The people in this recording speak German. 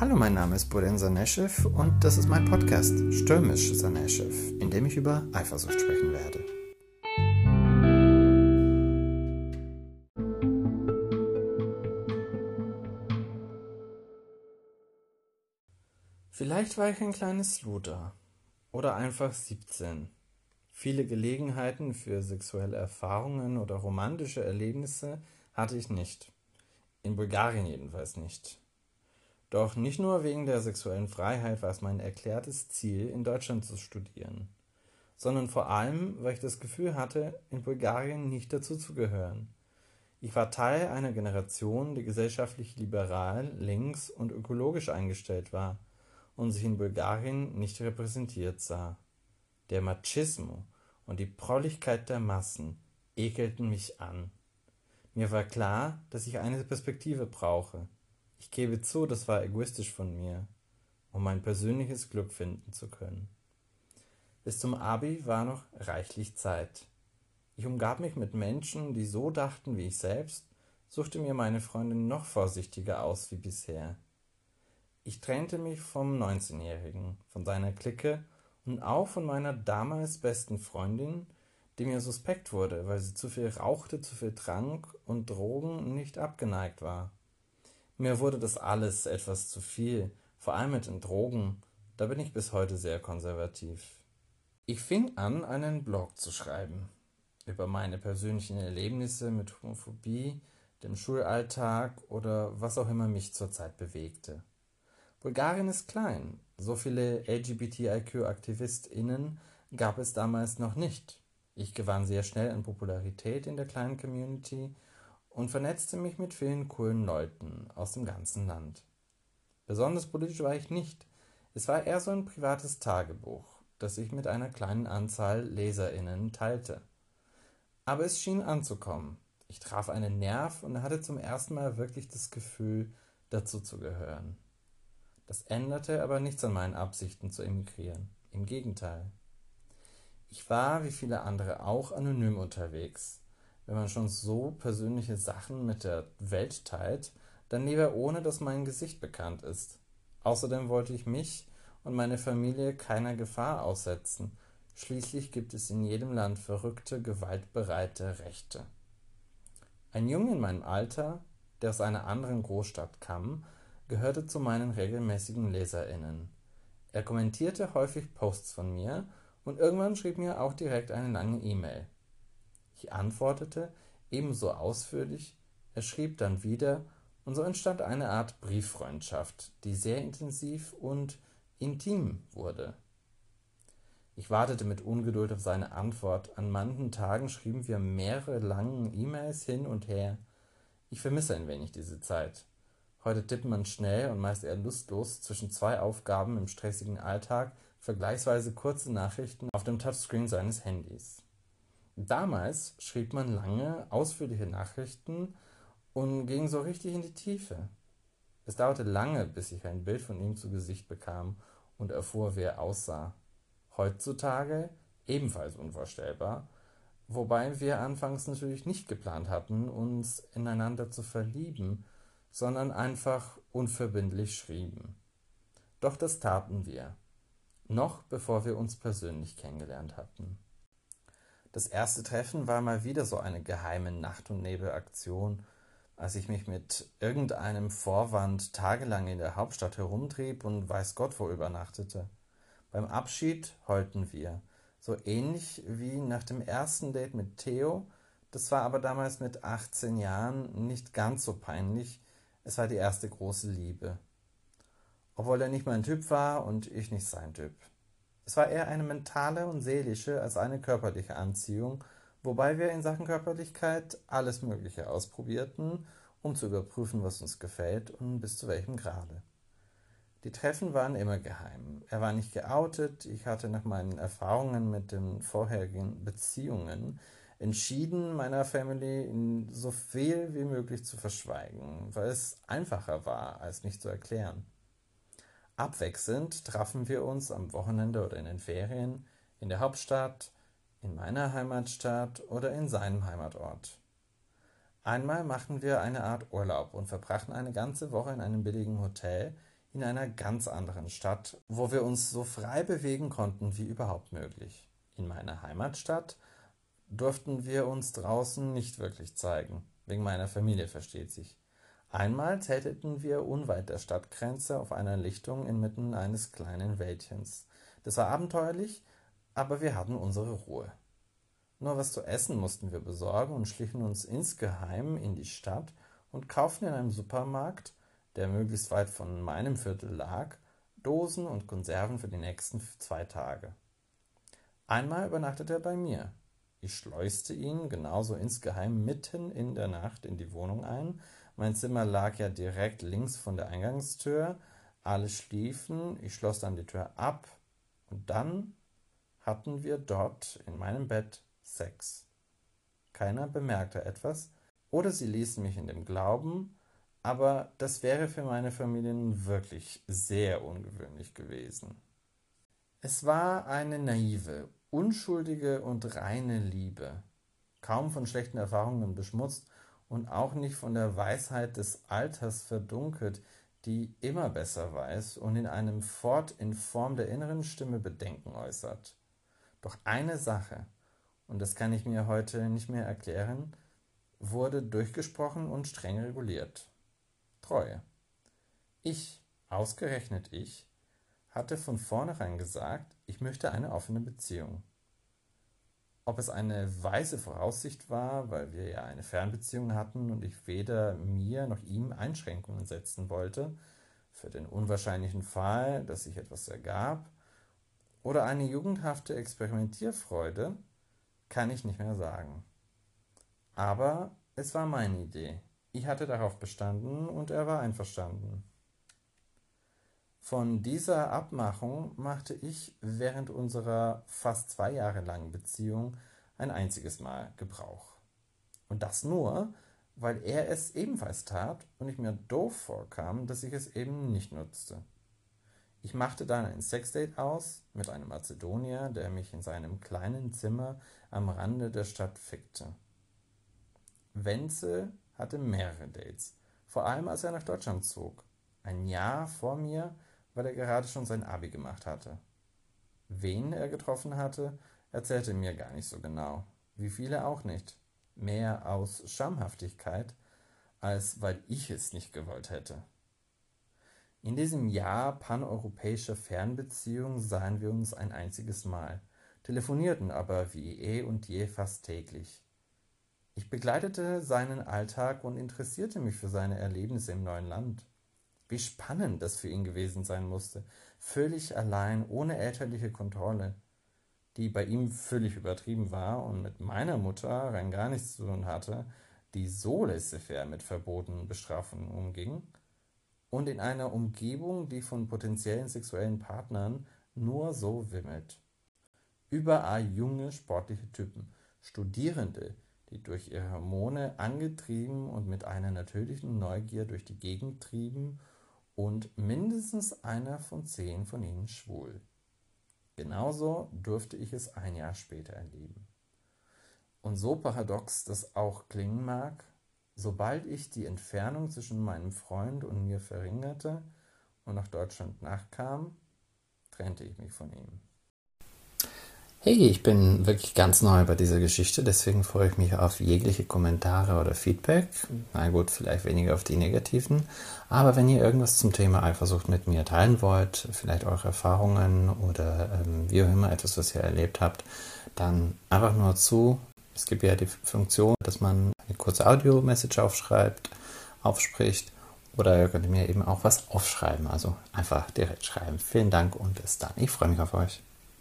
Hallo, mein Name ist Boden Saneshev und das ist mein Podcast Stürmisch Saneshev, in dem ich über Eifersucht sprechen werde. Vielleicht war ich ein kleines Luder oder einfach 17. Viele Gelegenheiten für sexuelle Erfahrungen oder romantische Erlebnisse hatte ich nicht. In Bulgarien jedenfalls nicht. Doch nicht nur wegen der sexuellen Freiheit war es mein erklärtes Ziel, in Deutschland zu studieren, sondern vor allem, weil ich das Gefühl hatte, in Bulgarien nicht dazu zu gehören. Ich war Teil einer Generation, die gesellschaftlich liberal, links und ökologisch eingestellt war und sich in Bulgarien nicht repräsentiert sah. Der Machismo und die Prolligkeit der Massen ekelten mich an. Mir war klar, dass ich eine Perspektive brauche, ich gebe zu, das war egoistisch von mir, um mein persönliches Glück finden zu können. Bis zum Abi war noch reichlich Zeit. Ich umgab mich mit Menschen, die so dachten wie ich selbst, suchte mir meine Freundin noch vorsichtiger aus wie bisher. Ich trennte mich vom 19-Jährigen, von seiner Clique und auch von meiner damals besten Freundin, die mir suspekt wurde, weil sie zu viel rauchte, zu viel trank und Drogen nicht abgeneigt war. Mir wurde das alles etwas zu viel, vor allem mit den Drogen. Da bin ich bis heute sehr konservativ. Ich fing an, einen Blog zu schreiben über meine persönlichen Erlebnisse mit Homophobie, dem Schulalltag oder was auch immer mich zurzeit bewegte. Bulgarien ist klein. So viele LGBTIQ-AktivistInnen gab es damals noch nicht. Ich gewann sehr schnell an Popularität in der kleinen Community und vernetzte mich mit vielen coolen Leuten aus dem ganzen Land. Besonders politisch war ich nicht. Es war eher so ein privates Tagebuch, das ich mit einer kleinen Anzahl LeserInnen teilte. Aber es schien anzukommen. Ich traf einen Nerv und hatte zum ersten Mal wirklich das Gefühl, dazu zu gehören. Das änderte aber nichts an meinen Absichten zu emigrieren. Im Gegenteil. Ich war, wie viele andere auch, anonym unterwegs wenn man schon so persönliche Sachen mit der Welt teilt, dann lieber ohne, dass mein Gesicht bekannt ist. Außerdem wollte ich mich und meine Familie keiner Gefahr aussetzen. Schließlich gibt es in jedem Land verrückte, gewaltbereite Rechte. Ein Junge in meinem Alter, der aus einer anderen Großstadt kam, gehörte zu meinen regelmäßigen LeserInnen. Er kommentierte häufig Posts von mir und irgendwann schrieb mir auch direkt eine lange E-Mail. Ich antwortete ebenso ausführlich, er schrieb dann wieder, und so entstand eine Art Brieffreundschaft, die sehr intensiv und intim wurde. Ich wartete mit Ungeduld auf seine Antwort. An manchen Tagen schrieben wir mehrere lange E-Mails hin und her. Ich vermisse ein wenig diese Zeit. Heute tippt man schnell und meist eher lustlos zwischen zwei Aufgaben im stressigen Alltag vergleichsweise kurze Nachrichten auf dem Touchscreen seines Handys. Damals schrieb man lange, ausführliche Nachrichten und ging so richtig in die Tiefe. Es dauerte lange, bis ich ein Bild von ihm zu Gesicht bekam und erfuhr, wie er aussah. Heutzutage ebenfalls unvorstellbar, wobei wir anfangs natürlich nicht geplant hatten, uns ineinander zu verlieben, sondern einfach unverbindlich schrieben. Doch das taten wir, noch bevor wir uns persönlich kennengelernt hatten. Das erste Treffen war mal wieder so eine geheime Nacht- und Nebelaktion, als ich mich mit irgendeinem Vorwand tagelang in der Hauptstadt herumtrieb und weiß Gott wo übernachtete. Beim Abschied heulten wir, so ähnlich wie nach dem ersten Date mit Theo, das war aber damals mit 18 Jahren nicht ganz so peinlich, es war die erste große Liebe. Obwohl er nicht mein Typ war und ich nicht sein Typ. Es war eher eine mentale und seelische als eine körperliche Anziehung, wobei wir in Sachen Körperlichkeit alles Mögliche ausprobierten, um zu überprüfen, was uns gefällt und bis zu welchem Grade. Die Treffen waren immer geheim. Er war nicht geoutet, ich hatte nach meinen Erfahrungen mit den vorherigen Beziehungen entschieden, meiner Family so viel wie möglich zu verschweigen, weil es einfacher war, als mich zu erklären. Abwechselnd trafen wir uns am Wochenende oder in den Ferien in der Hauptstadt, in meiner Heimatstadt oder in seinem Heimatort. Einmal machten wir eine Art Urlaub und verbrachten eine ganze Woche in einem billigen Hotel, in einer ganz anderen Stadt, wo wir uns so frei bewegen konnten wie überhaupt möglich. In meiner Heimatstadt durften wir uns draußen nicht wirklich zeigen, wegen meiner Familie versteht sich. Einmal zelteten wir unweit der Stadtgrenze auf einer Lichtung inmitten eines kleinen Wäldchens. Das war abenteuerlich, aber wir hatten unsere Ruhe. Nur was zu essen mussten wir besorgen und schlichen uns insgeheim in die Stadt und kauften in einem Supermarkt, der möglichst weit von meinem Viertel lag, Dosen und Konserven für die nächsten zwei Tage. Einmal übernachtete er bei mir. Ich schleuste ihn genauso insgeheim mitten in der Nacht in die Wohnung ein. Mein Zimmer lag ja direkt links von der Eingangstür. Alle schliefen, ich schloss dann die Tür ab und dann hatten wir dort in meinem Bett Sex. Keiner bemerkte etwas, oder sie ließen mich in dem Glauben, aber das wäre für meine Familie wirklich sehr ungewöhnlich gewesen. Es war eine naive, unschuldige und reine Liebe, kaum von schlechten Erfahrungen beschmutzt und auch nicht von der Weisheit des Alters verdunkelt, die immer besser weiß und in einem Fort in Form der inneren Stimme Bedenken äußert. Doch eine Sache, und das kann ich mir heute nicht mehr erklären, wurde durchgesprochen und streng reguliert. Treue. Ich, ausgerechnet ich, hatte von vornherein gesagt, ich möchte eine offene Beziehung. Ob es eine weise Voraussicht war, weil wir ja eine Fernbeziehung hatten und ich weder mir noch ihm Einschränkungen setzen wollte, für den unwahrscheinlichen Fall, dass sich etwas ergab, oder eine jugendhafte Experimentierfreude, kann ich nicht mehr sagen. Aber es war meine Idee. Ich hatte darauf bestanden und er war einverstanden. Von dieser Abmachung machte ich während unserer fast zwei Jahre langen Beziehung ein einziges Mal Gebrauch. Und das nur, weil er es ebenfalls tat und ich mir doof vorkam, dass ich es eben nicht nutzte. Ich machte dann ein Sexdate aus mit einem Mazedonier, der mich in seinem kleinen Zimmer am Rande der Stadt fickte. Wenzel hatte mehrere Dates, vor allem als er nach Deutschland zog. Ein Jahr vor mir, weil er gerade schon sein Abi gemacht hatte. Wen er getroffen hatte, erzählte mir gar nicht so genau, wie viele auch nicht. Mehr aus Schamhaftigkeit, als weil ich es nicht gewollt hätte. In diesem Jahr paneuropäischer Fernbeziehung sahen wir uns ein einziges Mal, telefonierten aber wie eh und je fast täglich. Ich begleitete seinen Alltag und interessierte mich für seine Erlebnisse im neuen Land. Wie spannend das für ihn gewesen sein musste, völlig allein, ohne elterliche Kontrolle, die bei ihm völlig übertrieben war und mit meiner Mutter rein gar nichts zu tun hatte, die so laissez-faire mit verbotenen Bestrafungen umging, und in einer Umgebung, die von potenziellen sexuellen Partnern nur so wimmelt. Überall junge, sportliche Typen, Studierende, die durch ihre Hormone angetrieben und mit einer natürlichen Neugier durch die Gegend trieben und mindestens einer von zehn von ihnen schwul. Genauso durfte ich es ein Jahr später erleben. Und so paradox das auch klingen mag, sobald ich die Entfernung zwischen meinem Freund und mir verringerte und nach Deutschland nachkam, trennte ich mich von ihm. Hey, ich bin wirklich ganz neu bei dieser Geschichte, deswegen freue ich mich auf jegliche Kommentare oder Feedback. Na gut, vielleicht weniger auf die negativen. Aber wenn ihr irgendwas zum Thema Eifersucht mit mir teilen wollt, vielleicht eure Erfahrungen oder ähm, wie auch immer etwas, was ihr erlebt habt, dann einfach nur zu. Es gibt ja die Funktion, dass man eine kurze Audio-Message aufschreibt, aufspricht. Oder ihr könnt mir eben auch was aufschreiben. Also einfach direkt schreiben. Vielen Dank und bis dann. Ich freue mich auf euch.